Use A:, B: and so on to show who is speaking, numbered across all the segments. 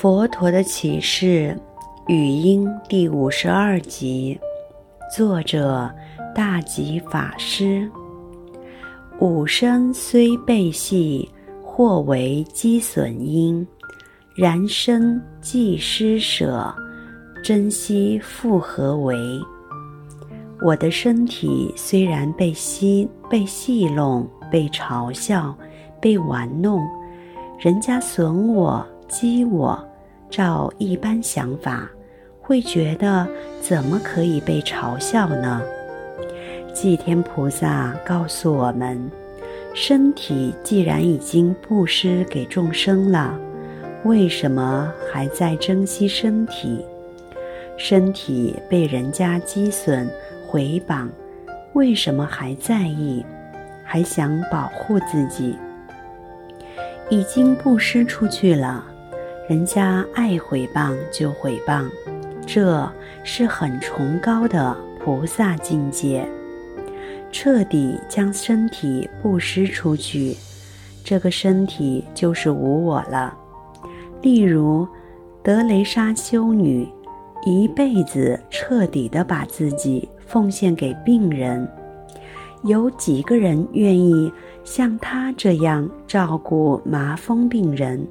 A: 佛陀的启示语音第五十二集，作者大吉法师。五身虽被戏，或为积损因，然身既施舍，珍惜复何为？我的身体虽然被戏、被戏弄、被嘲笑、被玩弄，人家损我、激我，照一般想法，会觉得怎么可以被嘲笑呢？济天菩萨告诉我们，身体既然已经布施给众生了，为什么还在珍惜身体？身体被人家讥损。毁谤，为什么还在意，还想保护自己？已经布施出去了，人家爱毁谤就毁谤，这是很崇高的菩萨境界。彻底将身体布施出去，这个身体就是无我了。例如，德雷莎修女，一辈子彻底的把自己。奉献给病人，有几个人愿意像她这样照顾麻风病人？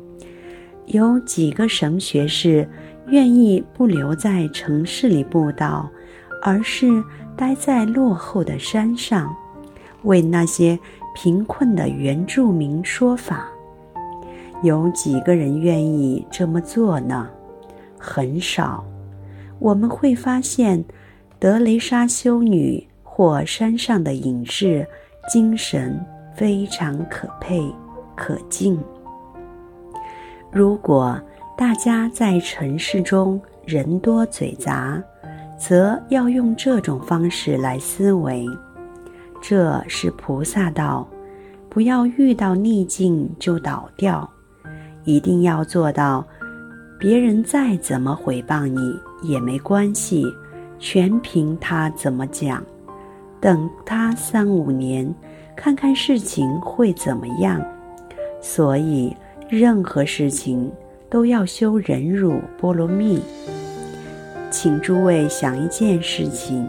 A: 有几个神学士愿意不留在城市里布道，而是待在落后的山上，为那些贫困的原住民说法？有几个人愿意这么做呢？很少。我们会发现。德雷莎修女或山上的隐士，精神非常可佩可敬。如果大家在城市中人多嘴杂，则要用这种方式来思维，这是菩萨道。不要遇到逆境就倒掉，一定要做到，别人再怎么毁谤你也没关系。全凭他怎么讲，等他三五年，看看事情会怎么样。所以，任何事情都要修忍辱波罗蜜。请诸位想一件事情：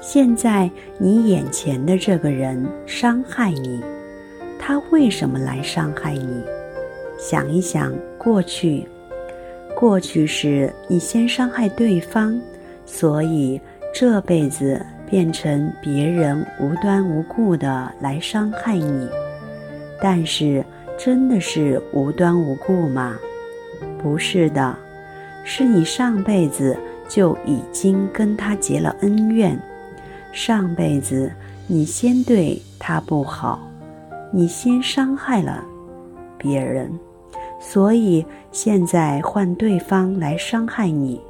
A: 现在你眼前的这个人伤害你，他为什么来伤害你？想一想过去，过去是你先伤害对方。所以这辈子变成别人无缘无故的来伤害你，但是真的是无端无故吗？不是的，是你上辈子就已经跟他结了恩怨，上辈子你先对他不好，你先伤害了别人，所以现在换对方来伤害你。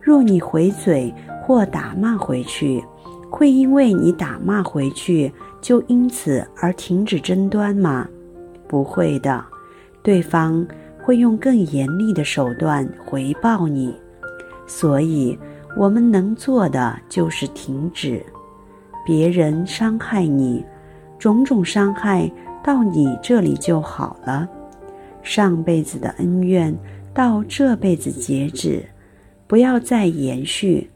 A: 若你回嘴或打骂回去，会因为你打骂回去就因此而停止争端吗？不会的，对方会用更严厉的手段回报你。所以，我们能做的就是停止。别人伤害你，种种伤害到你这里就好了。上辈子的恩怨到这辈子截止。不要再延续，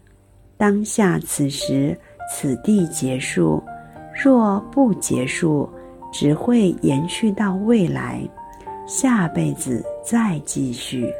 A: 当下此时此地结束。若不结束，只会延续到未来，下辈子再继续。